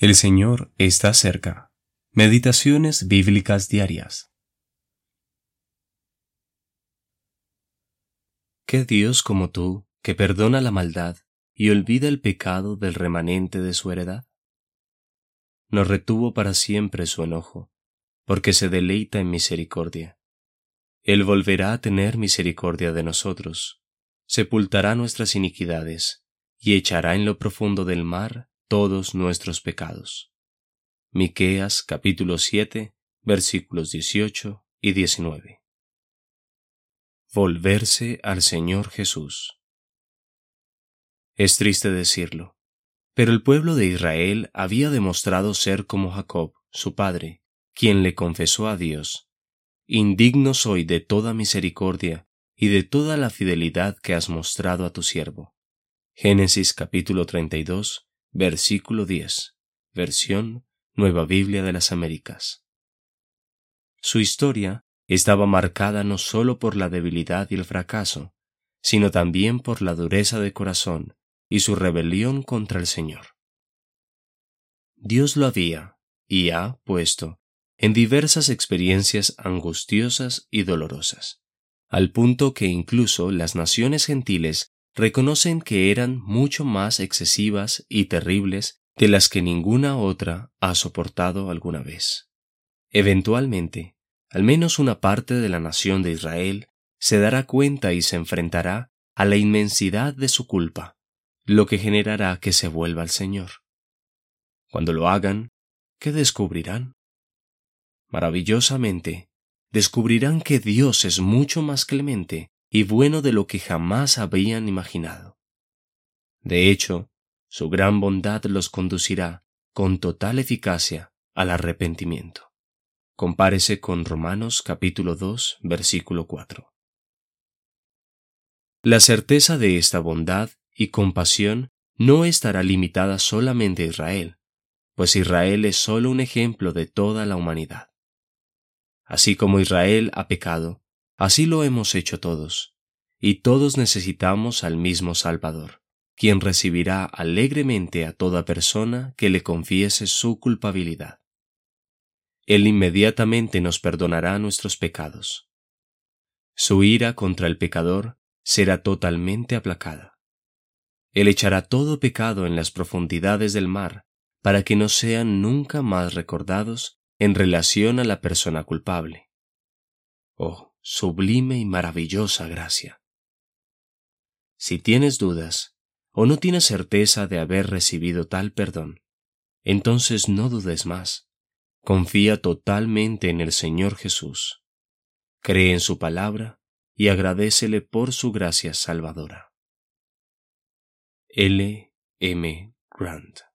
El Señor está cerca. Meditaciones bíblicas diarias. ¿Qué Dios como tú, que perdona la maldad y olvida el pecado del remanente de su heredad? Nos retuvo para siempre su enojo, porque se deleita en misericordia. Él volverá a tener misericordia de nosotros, sepultará nuestras iniquidades, y echará en lo profundo del mar todos nuestros pecados. Miqueas capítulo 7, versículos 18 y 19. Volverse al Señor Jesús. Es triste decirlo, pero el pueblo de Israel había demostrado ser como Jacob, su padre, quien le confesó a Dios, Indigno soy de toda misericordia y de toda la fidelidad que has mostrado a tu siervo. Génesis capítulo 32, Versículo 10. Versión Nueva Biblia de las Américas. Su historia estaba marcada no solo por la debilidad y el fracaso, sino también por la dureza de corazón y su rebelión contra el Señor. Dios lo había y ha puesto en diversas experiencias angustiosas y dolorosas, al punto que incluso las naciones gentiles reconocen que eran mucho más excesivas y terribles de las que ninguna otra ha soportado alguna vez. Eventualmente, al menos una parte de la nación de Israel se dará cuenta y se enfrentará a la inmensidad de su culpa, lo que generará que se vuelva al Señor. Cuando lo hagan, ¿qué descubrirán? Maravillosamente, descubrirán que Dios es mucho más clemente y bueno de lo que jamás habían imaginado. De hecho, su gran bondad los conducirá con total eficacia al arrepentimiento. Compárese con Romanos capítulo 2, versículo 4. La certeza de esta bondad y compasión no estará limitada solamente a Israel, pues Israel es solo un ejemplo de toda la humanidad. Así como Israel ha pecado, Así lo hemos hecho todos, y todos necesitamos al mismo Salvador, quien recibirá alegremente a toda persona que le confiese su culpabilidad. Él inmediatamente nos perdonará nuestros pecados. Su ira contra el pecador será totalmente aplacada. Él echará todo pecado en las profundidades del mar para que no sean nunca más recordados en relación a la persona culpable. Oh, sublime y maravillosa gracia. Si tienes dudas o no tienes certeza de haber recibido tal perdón, entonces no dudes más. Confía totalmente en el Señor Jesús. Cree en su palabra y agradecele por su gracia salvadora. L. M. Grant